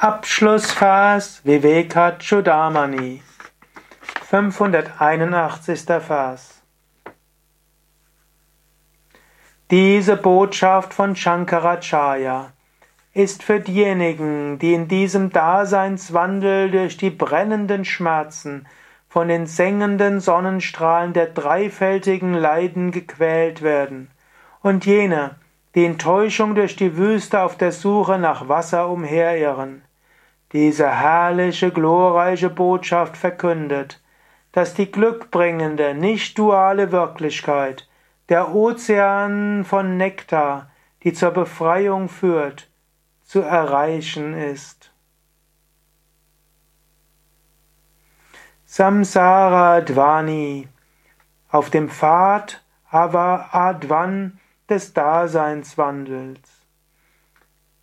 Abschlussvers Vivekachudamani 581. Vers Diese Botschaft von Shankaracharya ist für diejenigen, die in diesem Daseinswandel durch die brennenden Schmerzen von den sengenden Sonnenstrahlen der dreifältigen Leiden gequält werden, und jene, die Enttäuschung durch die Wüste auf der Suche nach Wasser umherirren diese herrliche, glorreiche Botschaft verkündet, dass die glückbringende, nicht duale Wirklichkeit, der Ozean von Nektar, die zur Befreiung führt, zu erreichen ist. Samsara Dvani auf dem Pfad Ava Advan des Daseinswandels.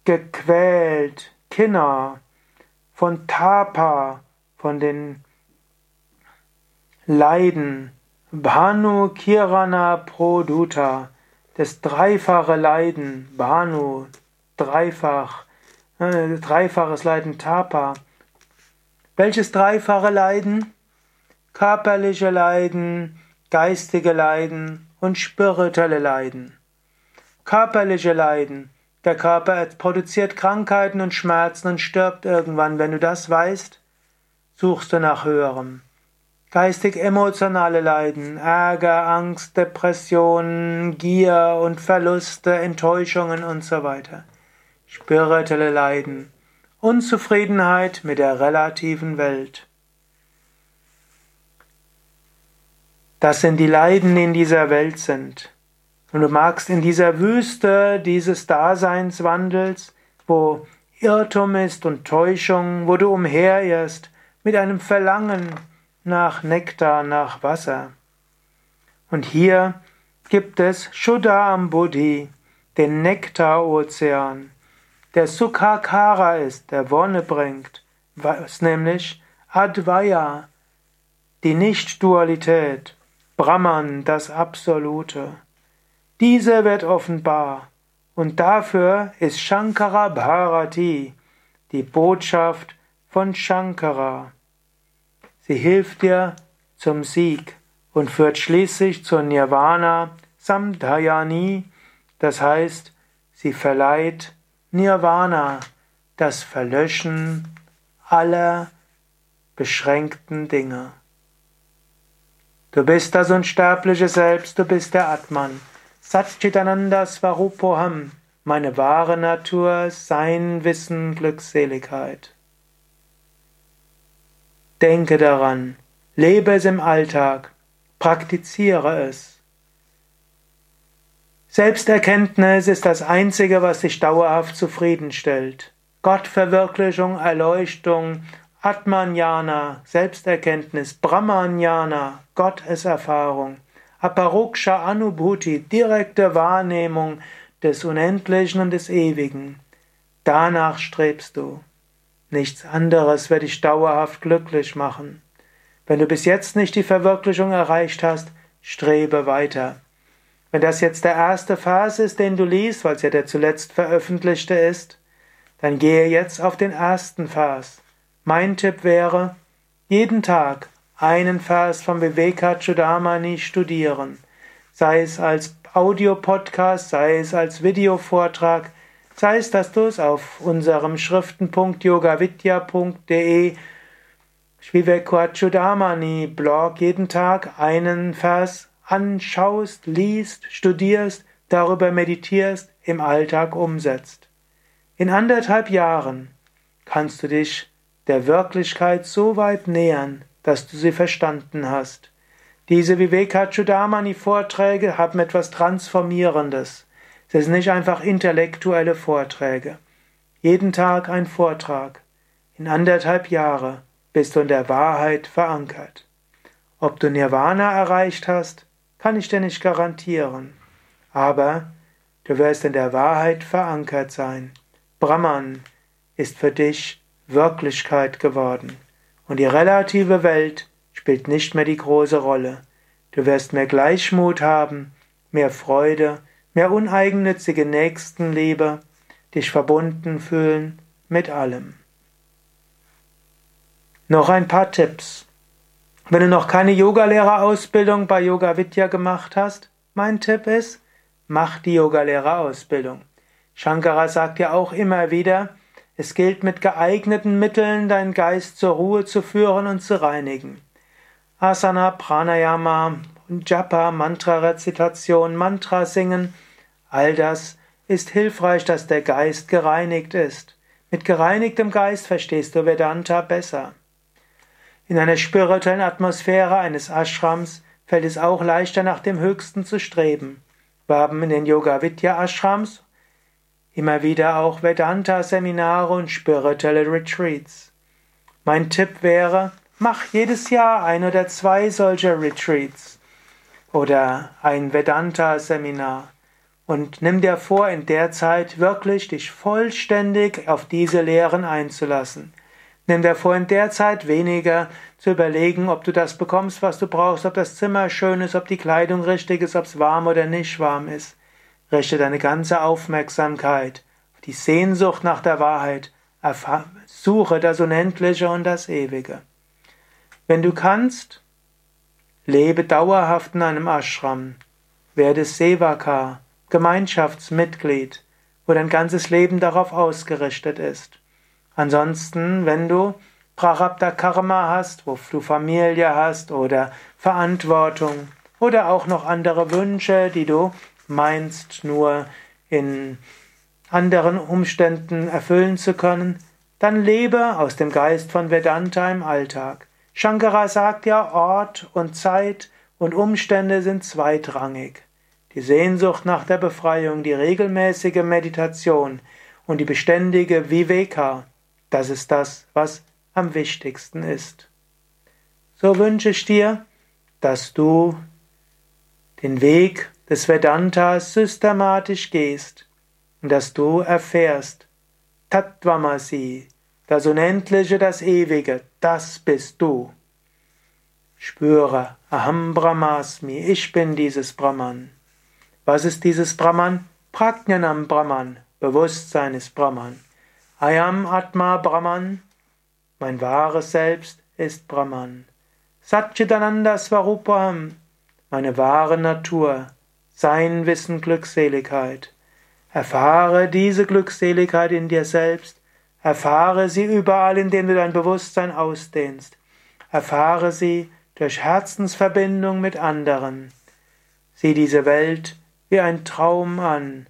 Gequält, Kinna, von Tapa, von den Leiden, Bhanu Kirana Produta, das dreifache Leiden, Bhanu, dreifach, äh, dreifaches Leiden Tapa. Welches dreifache Leiden? Körperliche Leiden, geistige Leiden und spirituelle Leiden. Körperliche Leiden der Körper produziert Krankheiten und Schmerzen und stirbt irgendwann. Wenn du das weißt, suchst du nach höherem. Geistig-emotionale Leiden, Ärger, Angst, Depressionen, Gier und Verluste, Enttäuschungen und so weiter. Spirituelle Leiden, Unzufriedenheit mit der relativen Welt. Das sind die Leiden, die in dieser Welt sind. Und du magst in dieser Wüste dieses Daseinswandels, wo Irrtum ist und Täuschung, wo du umherirrst, mit einem Verlangen nach Nektar, nach Wasser. Und hier gibt es Shuddha Ambudhi, den Nektarozean, der Sukhakara ist, der Wonne bringt, was nämlich Advaya, die Nicht-Dualität, Brahman, das Absolute. Diese wird offenbar. Und dafür ist Shankara Bharati, die Botschaft von Shankara. Sie hilft dir zum Sieg und führt schließlich zur Nirvana Samdayani, das heißt, sie verleiht Nirvana, das Verlöschen aller beschränkten Dinge. Du bist das unsterbliche Selbst, du bist der Atman. Satchitananda Svarupoham, meine wahre Natur, Sein, Wissen, Glückseligkeit. Denke daran, lebe es im Alltag, praktiziere es. Selbsterkenntnis ist das Einzige, was dich dauerhaft zufriedenstellt. Gottverwirklichung, Erleuchtung, Atmanjana, Selbsterkenntnis, Brahmanjana, Gotteserfahrung. Aparoksha Anubhuti, direkte Wahrnehmung des Unendlichen und des Ewigen. Danach strebst du. Nichts anderes wird dich dauerhaft glücklich machen. Wenn du bis jetzt nicht die Verwirklichung erreicht hast, strebe weiter. Wenn das jetzt der erste Vers ist, den du liest, weil es ja der zuletzt veröffentlichte ist, dann gehe jetzt auf den ersten Vers. Mein Tipp wäre, jeden Tag einen Vers vom Vivekachudamani studieren, sei es als Audiopodcast, sei es als Videovortrag, sei es, dass du es auf unserem Schriftenpunkt yogavidya.de Vivekachudamani Blog jeden Tag einen Vers anschaust, liest, studierst, darüber meditierst, im Alltag umsetzt. In anderthalb Jahren kannst du dich der Wirklichkeit so weit nähern, dass du sie verstanden hast. Diese Vivekachudamani-Vorträge haben etwas Transformierendes. Sie sind nicht einfach intellektuelle Vorträge. Jeden Tag ein Vortrag. In anderthalb Jahre bist du in der Wahrheit verankert. Ob du Nirvana erreicht hast, kann ich dir nicht garantieren. Aber du wirst in der Wahrheit verankert sein. Brahman ist für dich Wirklichkeit geworden. Und die relative Welt spielt nicht mehr die große Rolle. Du wirst mehr Gleichmut haben, mehr Freude, mehr uneigennützige Nächstenliebe, dich verbunden fühlen mit allem. Noch ein paar Tipps. Wenn du noch keine Yogalehrerausbildung bei Yoga Vidya gemacht hast, mein Tipp ist, mach die Yogalehrerausbildung. Shankara sagt ja auch immer wieder, es gilt mit geeigneten Mitteln deinen Geist zur Ruhe zu führen und zu reinigen. Asana, Pranayama, Japa, Mantra-Rezitation, Mantra singen, all das ist hilfreich, dass der Geist gereinigt ist. Mit gereinigtem Geist verstehst du Vedanta besser. In einer spirituellen Atmosphäre eines Ashrams fällt es auch leichter, nach dem Höchsten zu streben. Wir haben in den Yoga Vidya Ashrams immer wieder auch Vedanta-Seminare und spirituelle Retreats. Mein Tipp wäre, mach jedes Jahr ein oder zwei solcher Retreats oder ein Vedanta-Seminar und nimm dir vor, in der Zeit wirklich dich vollständig auf diese Lehren einzulassen. Nimm dir vor, in der Zeit weniger zu überlegen, ob du das bekommst, was du brauchst, ob das Zimmer schön ist, ob die Kleidung richtig ist, ob es warm oder nicht warm ist. Richte deine ganze Aufmerksamkeit auf die Sehnsucht nach der Wahrheit. Suche das Unendliche und das Ewige. Wenn du kannst, lebe dauerhaft in einem Ashram. Werde Sevaka, Gemeinschaftsmitglied, wo dein ganzes Leben darauf ausgerichtet ist. Ansonsten, wenn du Prarabdha Karma hast, wo du Familie hast oder Verantwortung oder auch noch andere Wünsche, die du meinst nur in anderen Umständen erfüllen zu können, dann lebe aus dem Geist von Vedanta im Alltag. Shankara sagt ja, Ort und Zeit und Umstände sind zweitrangig. Die Sehnsucht nach der Befreiung, die regelmäßige Meditation und die beständige Viveka, das ist das, was am wichtigsten ist. So wünsche ich dir, dass du den Weg des Vedantas systematisch gehst und dass du erfährst, Tattvamasi, das Unendliche, das Ewige, das bist du. Spüre, Aham Brahmasmi, ich bin dieses Brahman. Was ist dieses Brahman? Prajnanam Brahman, Bewusstsein ist Brahman. Ayam Atma Brahman, mein wahres Selbst ist Brahman. Satchitananda Swarupam, meine wahre Natur, sein Wissen Glückseligkeit. Erfahre diese Glückseligkeit in dir selbst, erfahre sie überall, indem du dein Bewusstsein ausdehnst. Erfahre sie durch Herzensverbindung mit anderen. Sieh diese Welt wie ein Traum an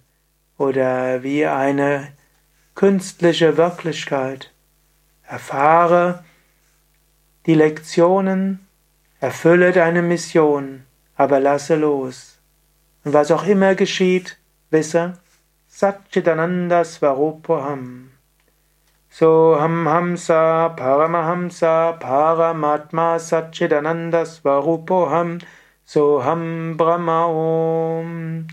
oder wie eine künstliche Wirklichkeit. Erfahre die Lektionen, erfülle deine Mission, aber lasse los. Und was auch immer geschieht, wisse, Satchitananda Svarupoham. Soham Hamsa Paramahamsa Paramatma Satchitananda Svarupoham Soham Brahma Om.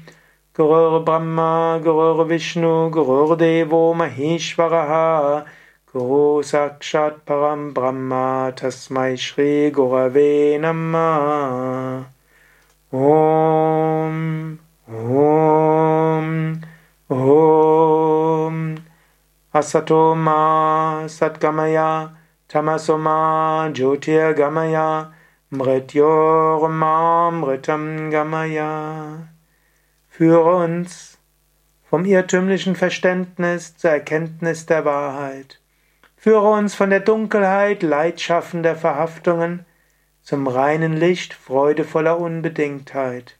Gurur Brahma, Gurur Vishnu, Gurur Devo Maheshwaraha, Guru Sakshat Param Brahma, Tasmai Shri Gurave Namah. Om, Om, Om. Asatoma Satgamaya, Tamasoma Jyotirgamaya, Mrityorma Mritam Gamaya. Führe uns vom irrtümlichen Verständnis zur Erkenntnis der Wahrheit. Führe uns von der Dunkelheit leidschaffender Verhaftungen zum reinen Licht freudevoller Unbedingtheit.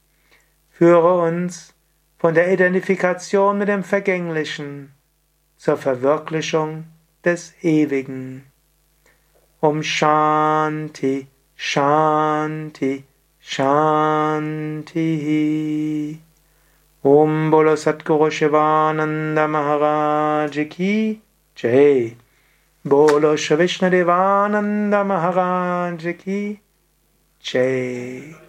Führe uns von der Identifikation mit dem Vergänglichen zur Verwirklichung des Ewigen. Um Shanti, Shanti, Shanti. Om Bolo Satguru Shivananda Maharaj Ki Jai. Bolo Shri Vishnu Devananda Maharaj Ki Jai.